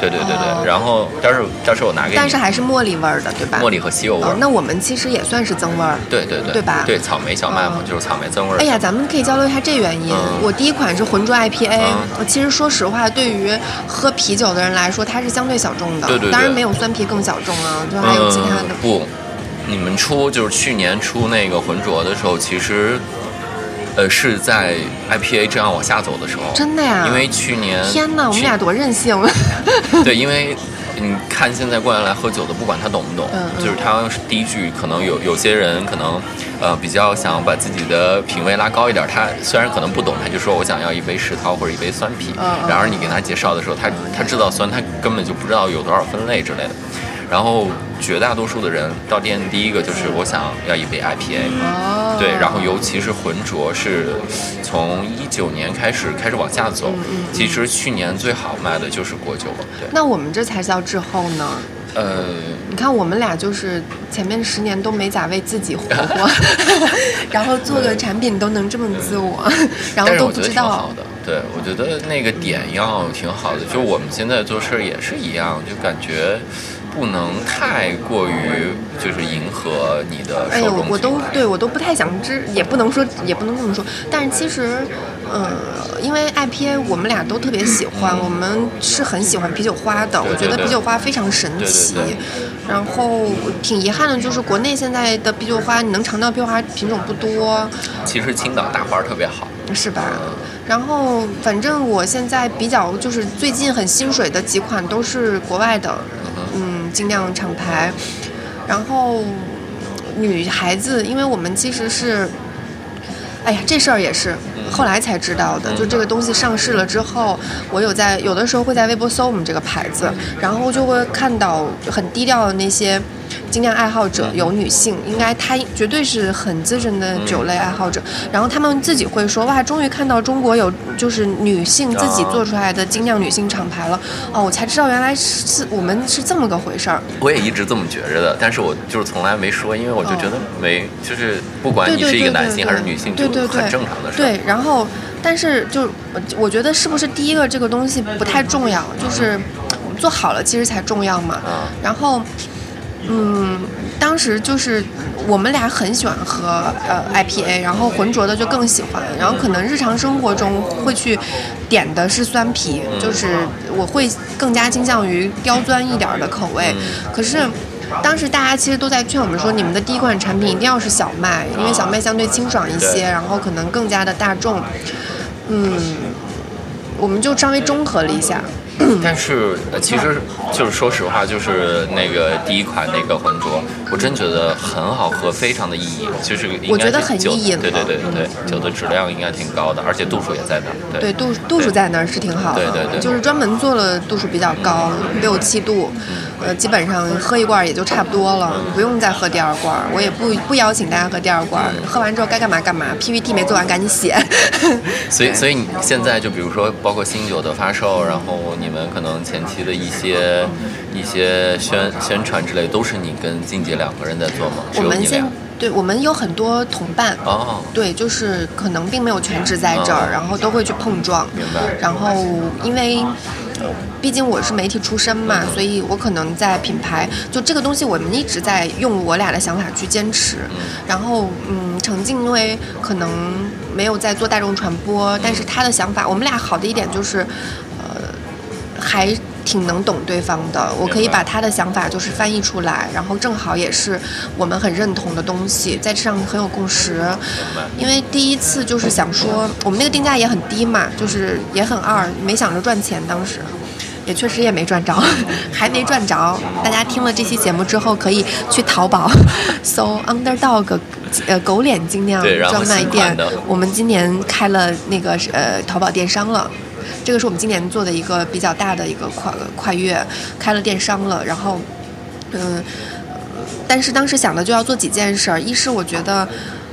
对对对对，然后但是但是我拿给你。但是还是茉莉味儿的，对吧？茉莉和西柚味儿。那我们其实也算是增味儿。对对对，对吧？对，草莓小麦嘛，就是草莓增味儿。哎呀，咱们可以交流一下这原因。我第一款是浑浊 IPA，我其实说实话，对于喝啤酒的人来说，它是相对小众的。对对。当然没有酸啤更小众啊，就还有其他的。不，你们出就是去年出那个浑浊的时候，其实。呃，是在 IPA 这样往下走的时候，真的呀？因为去年天哪，我们俩多任性！对，因为你看现在过来来喝酒的，不管他懂不懂，就是他第一句可能有有些人可能呃比较想把自己的品味拉高一点，他虽然可能不懂，他就说我想要一杯石涛或者一杯酸啤，然而你给他介绍的时候，他他知道酸，他根本就不知道有多少分类之类的。然后绝大多数的人到店第一个就是我想要一杯 IPA，对，然后尤其是浑浊是从一九年开始开始往下走，其实去年最好卖的就是果酒了。对，那我们这才叫滞后呢。呃，你看我们俩就是前面十年都没咋为自己活过，然后做个产品都能这么自我，然后都不知道。对，我觉得那个点要挺好的。就我们现在做事也是一样，就感觉不能太过于就是迎合你的哎呦，我都对我都不太想知，也不能说，也不能这么说。但是其实，嗯、因为 IPA 我们俩都特别喜欢，我们是很喜欢啤酒花的。对我觉得啤酒花非常神奇。对然后挺遗憾的，就是国内现在的啤酒花，你能尝到啤酒花品种不多，其实青岛大花特别好，是吧？然后反正我现在比较就是最近很心水的几款都是国外的，嗯，精酿厂牌。然后女孩子，因为我们其实是，哎呀，这事儿也是后来才知道的。就这个东西上市了之后，我有在有的时候会在微博搜我们这个牌子，然后就会看到很低调的那些。精酿爱好者有女性，应该她绝对是很资深的酒类爱好者。然后他们自己会说：“哇，终于看到中国有就是女性自己做出来的精酿女性厂牌了。”哦，我才知道原来是我们是这么个回事儿。我也一直这么觉着的，但是我就是从来没说，因为我就觉得没，就是不管你是一个男性还是女性，就对对对很正常的事儿。对，然后但是就我我觉得是不是第一个这个东西不太重要，就是我们做好了其实才重要嘛。啊然后。嗯，当时就是我们俩很喜欢喝呃 IPA，然后浑浊的就更喜欢，然后可能日常生活中会去点的是酸啤，就是我会更加倾向于刁钻一点儿的口味，可是。当时大家其实都在劝我们说，你们的第一款产品一定要是小麦，因为小麦相对清爽一些，然后可能更加的大众。嗯，我们就稍微中和了一下。但是呃其实就是说实话，就是那个第一款那个浑浊，我真觉得很好喝，非常的意义，就是应该我觉得很意义对对对了。对，酒的质量应该挺高的，而且度数也在那儿。对。度度数在那儿是挺好的，对对对。就是专门做了度数比较高，六七度，呃，基本上喝一罐也就差不多了，不用再喝第二罐。我也不不邀请大家喝第二罐，喝完之后该干嘛干嘛，PPT 没做完赶紧写。所以，所以你现在就比如说，包括新酒的发售，然后你们可能前期的一些一些宣宣传之类，都是你跟静姐两个人在做吗？只我们现有你俩？对我们有很多同伴，哦，对，就是可能并没有全职在这儿，哦然后都会去碰撞。明白然后因为。呃毕竟我是媒体出身嘛，所以我可能在品牌就这个东西，我们一直在用我俩的想法去坚持。然后，嗯，程静因为可能没有在做大众传播，但是他的想法，我们俩好的一点就是，呃，还挺能懂对方的。我可以把他的想法就是翻译出来，然后正好也是我们很认同的东西，在这上很有共识。因为第一次就是想说，我们那个定价也很低嘛，就是也很二，没想着赚钱，当时。也确实也没赚着，还没赚着。大家听了这期节目之后，可以去淘宝 搜 Underdog，呃，狗脸精酿专卖店。我们今年开了那个呃淘宝电商了，这个是我们今年做的一个比较大的一个跨跨越，开了电商了。然后，嗯，但是当时想的就要做几件事，一是我觉得。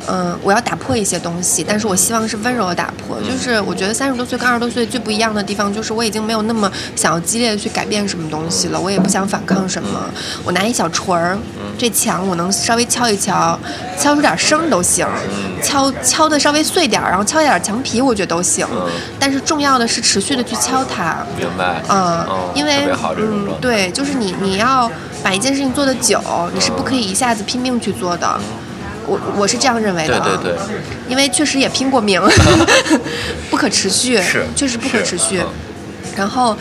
嗯，我要打破一些东西，但是我希望是温柔的打破。就是我觉得三十多岁跟二十多岁最不一样的地方，就是我已经没有那么想要激烈的去改变什么东西了，我也不想反抗什么。我拿一小锤儿，这墙我能稍微敲一敲，敲出点声儿都行，敲敲的稍微碎点儿，然后敲一点墙皮，我觉得都行。但是重要的是持续的去敲它。明白。嗯，哦因为嗯。对，就是你你要把一件事情做得久，你是不可以一下子拼命去做的。我我是这样认为的、啊，对对对，因为确实也拼过命，不可持续，是确实不可持续嗯。然后，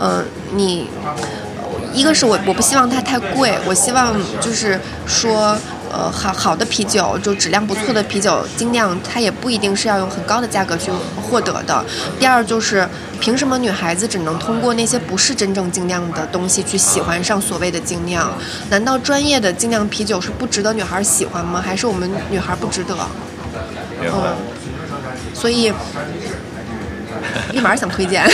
嗯、你一个是我我不希望它太贵，我希望就是说，呃，好好的啤酒，就质量不错的啤酒，精酿它也不一定是要用很高的价格去获得的。第二就是，凭什么女孩子只能通过那些不是真正精酿的东西去喜欢上所谓的精酿？难道专业的精酿啤酒是不值得女孩喜欢吗？还是我们女孩不值得？嗯，所以 立马想推荐。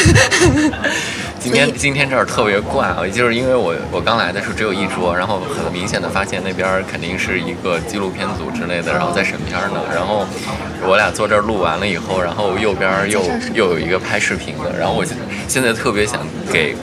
今天今天这儿特别怪啊，就是因为我我刚来的时候只有一桌，然后很明显的发现那边肯定是一个纪录片组之类的，然后在审片呢。然后我俩坐这儿录完了以后，然后右边又又有一个拍视频的，然后我现现在特别想给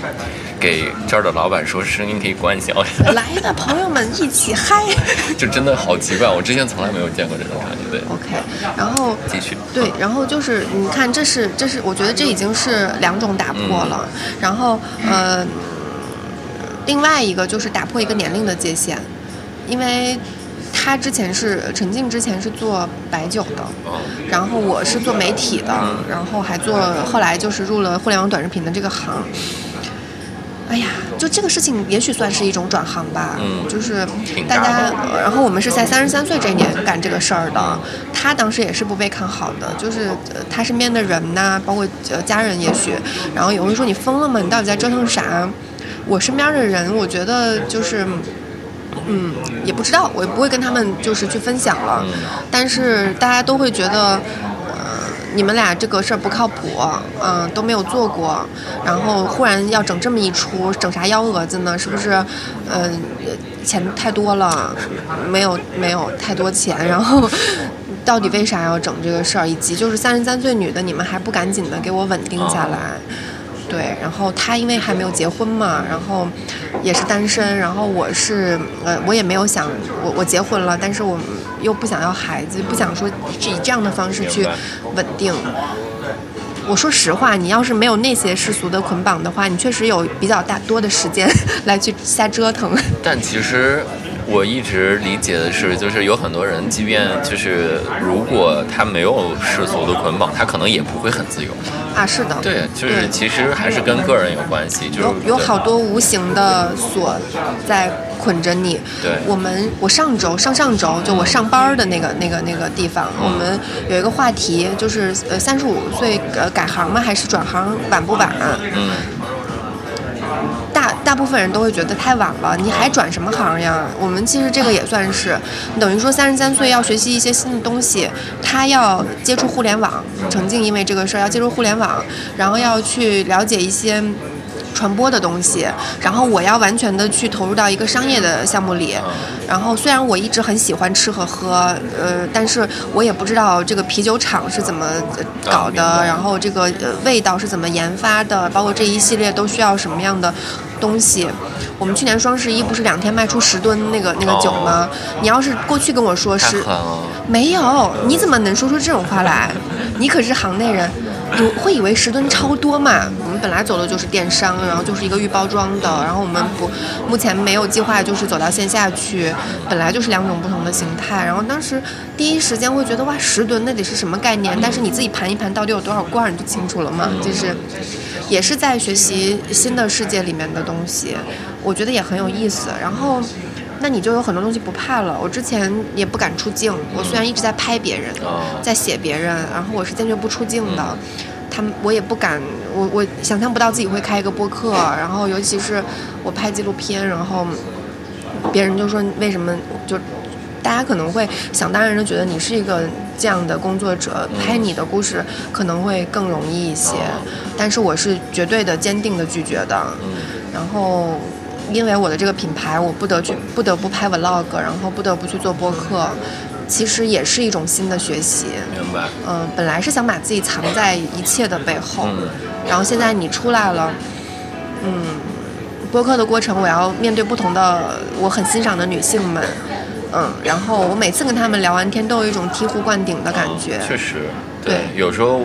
给这儿的老板说声音可以关小一点，来的朋友们一起嗨。就真的好奇怪，我之前从来没有见过这种场景。对 OK，然后继续对，然后就是你看，这是这是，我觉得这已经是两种打破了。然后呃，另外一个就是打破一个年龄的界限，因为他之前是陈静之前是做白酒的，哦然后我是做媒体的，然后还做后来就是入了互联网短视频的这个行。哎呀，就这个事情，也许算是一种转行吧。嗯就是大大家然后我们是在三十三岁这一年干这个事儿的。他当时也是不被看好的，就是呃他身边的人呐、包括呃家人，也许，然后有人说你疯了吗？你到底在折腾啥？我身边的人，我觉得就是。嗯，也不知道，我也不会跟他们就是去分享了，但是大家都会觉得，呃，你们俩这个事儿不靠谱，嗯、都没有做过，然后忽然要整这么一出，整啥幺蛾子呢？是不是？嗯、钱太多了，没有没有太多钱，然后 到底为啥要整这个事儿？以及就是三十三岁女的，你们还不赶紧的给我稳定下来？对，然后他因为还没有结婚嘛，然后也是单身，然后我是呃，我也没有想我我结婚了，但是我又不想要孩子，不想说以这样的方式去稳定。我说实话，你要是没有那些世俗的捆绑的话，你确实有比较大多的时间 来去瞎折腾。但其实我一直理解的是，就是有很多人，即便就是如果他没有世俗的捆绑，他可能也不会很自由。啊，是的，对，就是其实还是跟个人有关系，就是有有好多无形的锁在捆着你。对我们我上周上上周就我上班的那个那个那个地方，我们有一个话题，就是呃三十五岁呃改行吗？还是转行晚不晚？嗯，大大部分人都会觉得太晚了，你还转什么行呀？我们其实这个也算是，等于说三十三岁要学习一些新的东西，他要接触互联网，程静因为这个事儿要接触互联网，然后要去了解一些。传播的东西，然后我要完全的去投入到一个商业的项目里，然后虽然我一直很喜欢吃和喝，呃，但是我也不知道这个啤酒厂是怎么呃搞的，然后这个呃味道是怎么研发的，包括这一系列都需要什么样的东西。我们去年双十一不是两天卖出十吨那个那个酒吗？你要是过去跟我说是。没有，你怎么能说出这种话来？你可是行内人，你会以为十吨超多嘛？我们本来走的就是电商，然后就是一个预包装的，然后我们不目前没有计划就是走到线下去，本来就是两种不同的形态。然后当时第一时间会觉得哇，十吨那得是什么概念？但是你自己盘一盘到底有多少罐，你就清楚了嘛。就是也是在学习新的世界里面的东西，我觉得也很有意思。然后。那你就有很多东西不怕了。我之前也不敢出镜，我虽然一直在拍别人，哦在写别人，然后我是坚决不出镜的。他们我也不敢，我我想象不到自己会开一个播客，然后尤其是我拍纪录片，然后别人就说为什么就。大家可能会想当然的觉得你是一个这样的工作者，拍你的故事可能会更容易一些，但是我是绝对的坚定的拒绝的。然后因为我的这个品牌，我不得去不得不拍 vlog，然后不得不去做播客，其实也是一种新的学习。明白。嗯、本来是想把自己藏在一切的背后，嗯然后现在你出来了，嗯，播客的过程我要面对不同的我很欣赏的女性们，嗯，然后我每次跟她们聊完天都有一种醍醐灌顶的感觉。确实，对有时候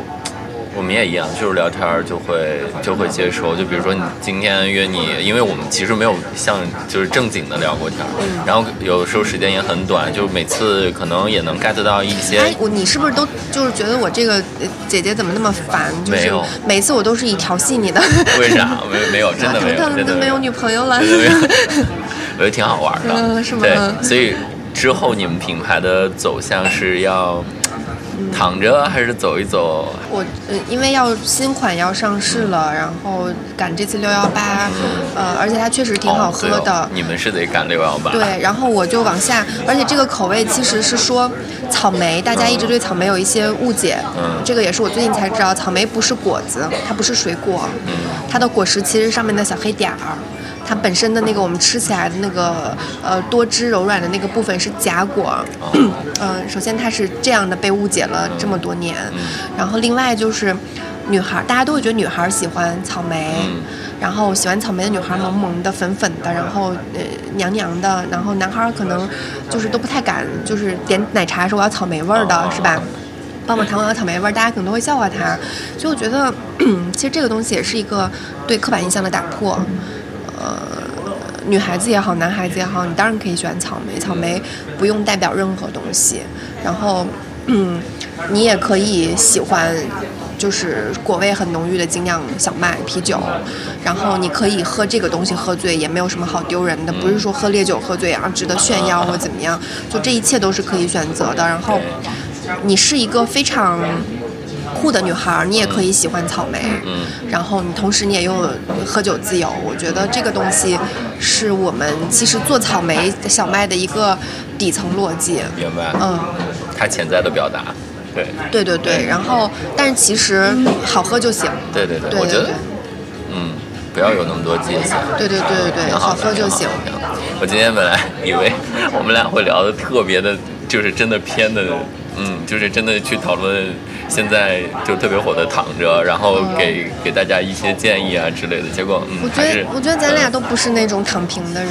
我们也一样，就是聊天儿就会就会接收。就比如说你今天约你，因为我们其实没有像就是正经的聊过天然后有时候时间也很短，就每次可能也能 get 到一些哎，我你是不是都就是觉得我这个呃姐姐怎么那么烦？就是没有每次我都是以调戏你的。为啥？没没有，真的没有，真的都没有女朋友了。我觉得挺好玩的。嗯是吗对，所以之后你们品牌的走向是要躺着还是走一走？我呃，因为要新款要上市了，然后赶这次六幺八，呃，而且它确实挺好喝的。哦哦你们是得赶六幺八。对，然后我就往下，而且这个口味其实是说草莓，大家一直对草莓有一些误解，嗯这个也是我最近才知道，草莓不是果子，它不是水果，它的果实其实上面的小黑点儿。它本身的那个我们吃起来的那个呃多汁柔软的那个部分是假果，嗯、首先它是这样的被误解了这么多年，然后另外就是女孩，大家都会觉得女孩喜欢草莓，嗯。然后喜欢草莓的女孩萌萌的、粉粉的，然后呃娘娘的，然后男孩可能就是都不太敢，就是点奶茶说我要草莓味儿的，是吧？棒棒糖我要草莓味儿，大家可能都会笑话他。所以我觉得，其实这个东西也是一个对刻板印象的打破。呃，女孩子也好，男孩子也好，你当然可以喜欢草莓，草莓不用代表任何东西。然后，嗯，你也可以喜欢。就是果味很浓郁的精酿小麦啤酒，然后你可以喝这个东西喝醉，也没有什么好丢人的，不是说喝烈酒喝醉啊值得炫耀或怎么样，就这一切都是可以选择的。然后，你是一个非常酷的女孩，你也可以喜欢草莓，嗯，然后你同时你也拥有喝酒自由。我觉得这个东西是我们其实做草莓小麦的一个底层逻辑，明白？嗯，它潜在的表达。对对对，然后但是其实好喝就行。对对对，我觉得，嗯，不要有那么多界限。对对对对对，好喝就行。我今天本来以为我们俩会聊的特别的，就是真的偏的，嗯，就是真的去讨论现在就特别火的躺着，然后给给大家一些建议啊之类的。结果，嗯，我觉得我觉得咱俩都不是那种躺平的人。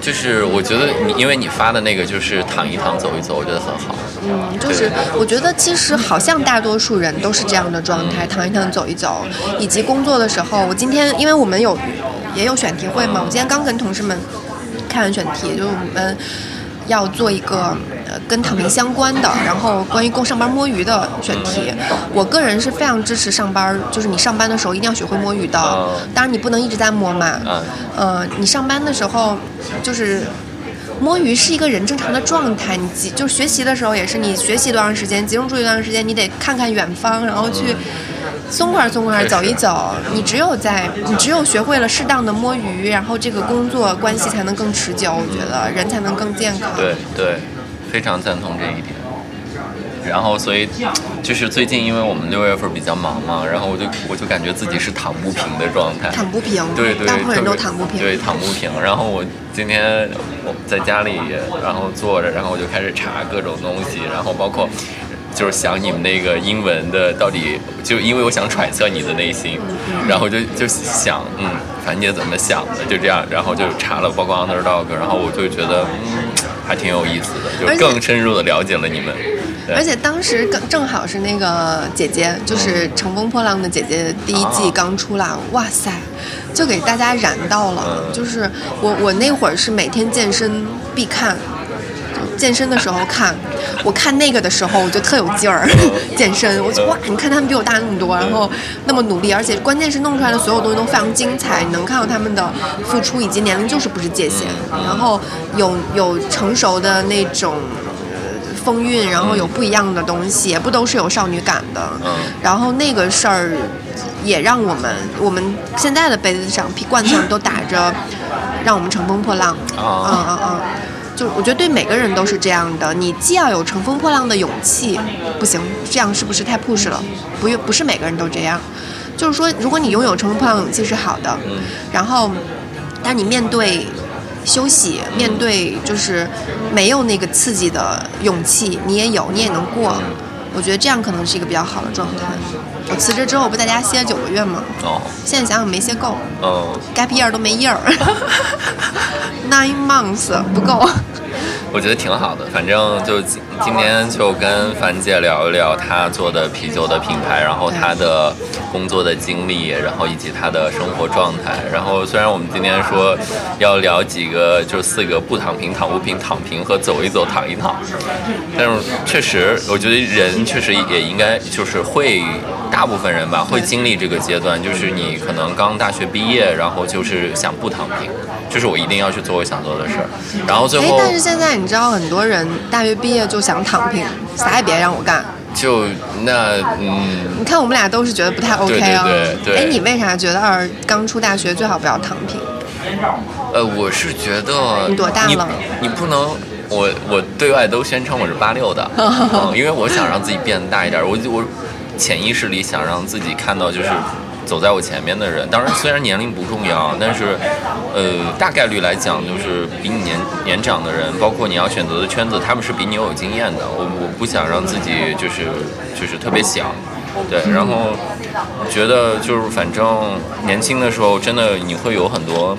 就是我觉得你，因为你发的那个就是躺一躺走一走，我觉得很好。嗯，就是我觉得其实好像大多数人都是这样的状态，躺一躺走一走，以及工作的时候，我今天因为我们有也有选题会嘛，我今天刚跟同事们看完选题，就是我们。要做一个呃跟躺平相关的，然后关于供上班摸鱼的选题。我个人是非常支持上班，就是你上班的时候一定要学会摸鱼的。当然你不能一直在摸嘛。呃，你上班的时候就是摸鱼是一个人正常的状态。你集就学习的时候也是，你学习多长时间，集中注意多长时间，你得看看远方，然后去。松快松快走一走，你只有在你只有学会了适当的摸鱼，然后这个工作关系才能更持久。我觉得人才能更健康。对对，非常赞同这一点。然后所以就是最近因为我们六月份比较忙嘛，然后我就我就感觉自己是躺不平的状态。躺不平。对对。大部分人都躺不平。对，躺不平。然后我今天我在家里，然后坐着，然后我就开始查各种东西，然后包括。就是想你们那个英文的到底，就因为我想揣测你的内心，然后就就想，嗯，樊姐怎么想的，就这样，然后就查了，包括 Underdog，然后我就觉得，嗯，还挺有意思的，就更深入的了解了你们。而且当时更正好是那个姐姐，就是《乘风破浪的姐姐》第一季刚出来，哇塞，就给大家燃到了。就是我我那会儿是每天健身必看。健身的时候看，我看那个的时候我就特有劲儿。健身，我就哇，你看他们比我大那么多，然后那么努力，而且关键是弄出来的所有东西都非常精彩，你能看到他们的付出以及年龄就是不是界限。然后有有成熟的那种风韵，然后有不一样的东西，也不都是有少女感的。然后那个事儿也让我们，我们现在的杯子上、瓶罐子上都打着“让我们乘风破浪”。嗯嗯嗯。就我觉得对每个人都是这样的，你既要有乘风破浪的勇气，不行，这样是不是太 push 了？不，不是每个人都这样。就是说，如果你拥有乘风破浪勇气是好的，然后，但你面对休息，面对就是没有那个刺激的勇气，你也有，你也能过。我觉得这样可能是一个比较好的状态。我辞职之后不在家歇了九个月吗？哦。现在想想没歇够。哦。gap year 都没印儿。Nine months 不够。我觉得挺好的，反正就今今天就跟樊姐聊一聊她做的啤酒的品牌，然后她的工作的经历，然后以及她的生活状态。然后虽然我们今天说要聊几个，就四个不躺平、躺不平、躺平和走一走、躺一躺，但是确实，我觉得人确实也应该就是会，大部分人吧会经历这个阶段，就是你可能刚大学毕业，然后就是想不躺平，就是我一定要去做我想做的事儿，然后最后。但是现在。你知道很多人大学毕业就想躺平，啥也别让我干。就那嗯，你看我们俩都是觉得不太 OK 啊。对对对。哎，你为啥觉得二刚出大学最好不要躺平？呃，我是觉得你多大了？你不能，我我对外都宣称我是八六的，因为我想让自己变大一点。我我潜意识里想让自己看到就是。走在我前面的人，当然虽然年龄不重要，但是，呃，大概率来讲，就是比你年年长的人，包括你要选择的圈子，他们是比你有经验的。我我不想让自己就是就是特别小，对，然后觉得就是反正年轻的时候，真的你会有很多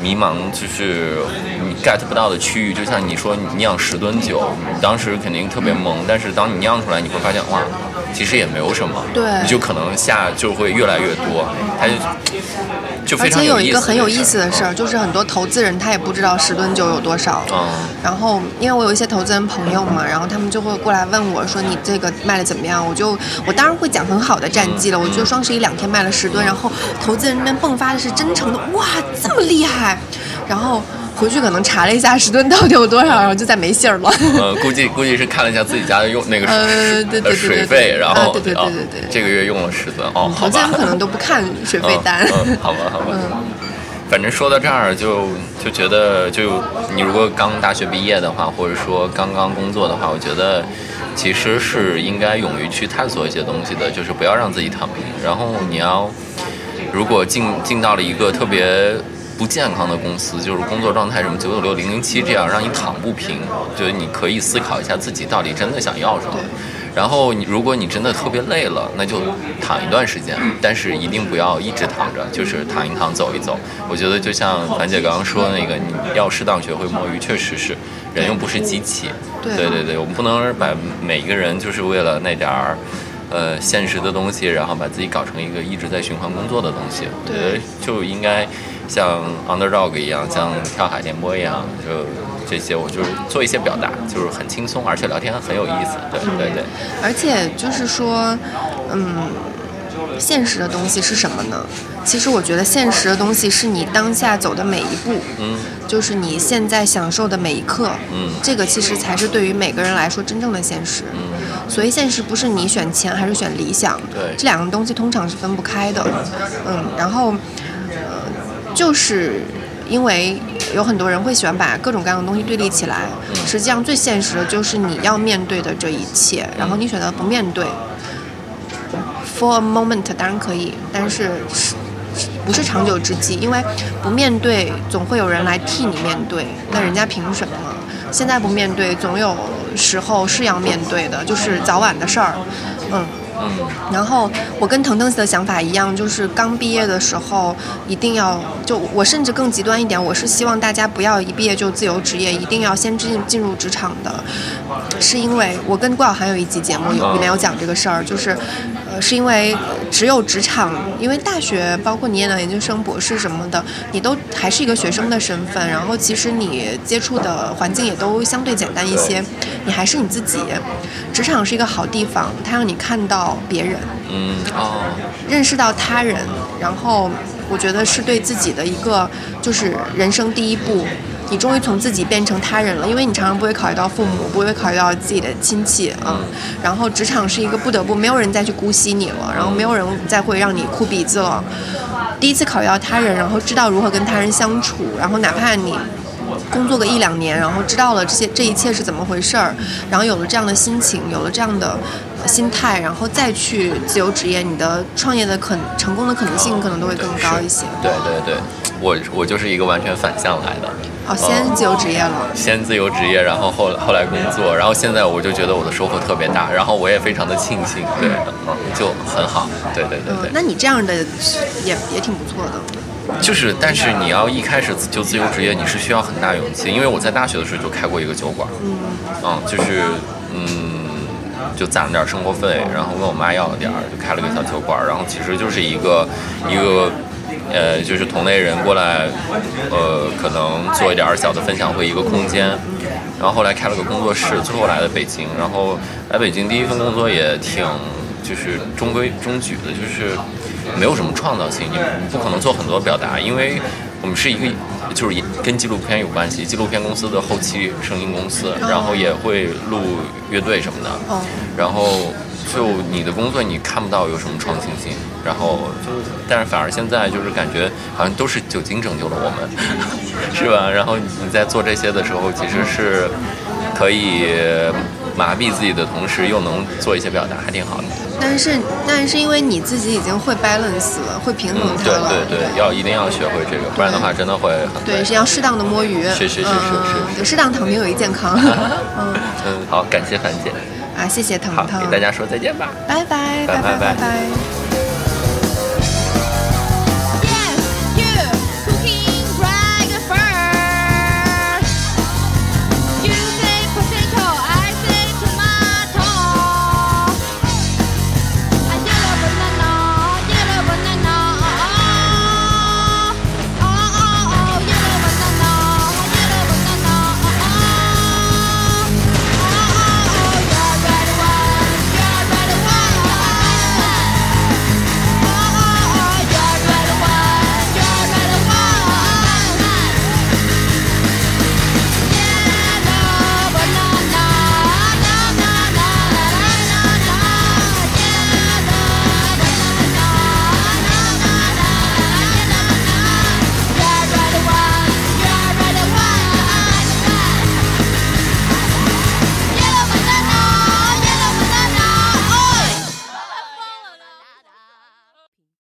迷茫，就是你 get 不到的区域。就像你说你酿十吨酒，你当时肯定特别懵，但是当你酿出来，你会发现哇，其实也没有什么，对你就可能下就会越来越多，它就就非而且有一个很有意思的事儿，嗯就是很多投资人他也不知道十吨酒有多少。嗯然后，因为我有一些投资人朋友嘛，然后他们就会过来问我说：“你这个卖的怎么样？”我就我当然会讲很好的战绩了。我觉得双十一两天卖了十吨，然后投资人那边迸发的是真诚的，哇，这么厉害！然后回去可能查了一下十吨到底有多少，然后就再没信儿了。呃，估计估计是看了一下自己家的用那个呃水对对对对水费，然后啊对对对哦对对这个月用了十吨哦，好吧投资人，可能都不看水费单。嗯，嗯好吧，好吧。反正说到这儿就就觉得，就你如果刚大学毕业的话，或者说刚刚工作的话，我觉得其实是应该勇于去探索一些东西的，就是不要让自己躺平。然后你要如果进进到了一个特别不健康的公司，就是工作状态什么九九六零零七这样，让你躺不平，就是你可以思考一下自己到底真的想要什么。然后你如果你真的特别累了，那就躺一段时间，但是一定不要一直躺着，就是躺一躺走一走。我觉得就像樊姐刚刚说的那个，你要适当学会摸鱼，确实是，人又不是机器。对对对对，我们不能把每一个人就是为了那点儿。呃，现实的东西，然后把自己搞成一个一直在循环工作的东西，我觉得就应该像 underdog 一样，像跳海电波一样，就这些，我就是做一些表达，就是很轻松，而且聊天很有意思，对对对。而且就是说，嗯，现实的东西是什么呢？其实我觉得现实的东西是你当下走的每一步，嗯就是你现在享受的每一刻，嗯这个其实才是对于每个人来说真正的现实。嗯所以现实不是你选钱还是选理想，对这两个东西通常是分不开的。嗯，然后，呃，就是因为有很多人会喜欢把各种各样的东西对立起来，实际上最现实的就是你要面对的这一切，然后你选择不面对。For a moment 当然可以，但是不是长久之计？因为不面对，总会有人来替你面对，那人家凭什么？现在不面对，总有时候是要面对的，就是早晚的事儿。嗯。嗯。然后我跟腾腾的想法一样，就是刚毕业的时候一定要就我甚至更极端一点，我是希望大家不要一毕业就自由职业，一定要先进进入职场的，是因为我跟郭晓涵有一集节目有里面有讲这个事儿，就是呃是因为只有职场，因为大学包括你念的研究生、博士什么的，你都还是一个学生的身份，然后其实你接触的环境也都相对简单一些，你还是你自己。职场是一个好地方，它让你看到别人。嗯哦，认识到他人，然后我觉得是对自己的一个就是人生第一步。你终于从自己变成他人了，因为你常常不会考虑到父母，不会考虑到自己的亲戚啊、嗯。然后职场是一个不得不，没有人再去姑息你了，然后没有人再会让你哭鼻子了。第一次考虑到他人，然后知道如何跟他人相处，然后哪怕你。工作个一两年，然后知道了这些这一切是怎么回事儿，然后有了这样的心情，有了这样的心态，然后再去自由职业，你的创业的可成功的可能性可能都会更高一些。对对对，我我就是一个完全反向来的。哦，先自由职业了。先自由职业，然后后后来工作，然后现在我就觉得我的收获特别大，然后我也非常的庆幸，对，嗯，就很好，对对对对。嗯，那你这样的也也挺不错的。就是，但是你要一开始就自由职业，你是需要很大勇气。因为我在大学的时候就开过一个酒馆，嗯，嗯，就是嗯，就攒了点生活费，然后问我妈要了点儿，就开了个小酒馆。然后其实就是一个一个呃，就是同类人过来，呃，可能做一点小的分享会一个空间。然后后来开了个工作室，最后来了北京。然后来北京第一份工作也挺就是中规中矩的，就是。没有什么创造性，你不可能做很多表达，因为我们是一个就是跟纪录片有关系，纪录片公司的后期声音公司，然后也会录乐队什么的，然后就你的工作你看不到有什么创新性，然后就但是反而现在就是感觉好像都是酒精拯救了我们，是吧？然后你在做这些的时候，其实是可以麻痹自己的同时，又能做一些表达，还挺好的。但是，但是因为你自己已经会 balance 了，会平衡它了。对对对，要一定要学会这个，不然的话真的会很。对，是要适当的摸鱼。是是是是是，适当躺平有益健康。嗯嗯，好，感谢樊姐。啊，谢谢腾腾，给大家说再见吧。拜拜，拜拜，拜拜。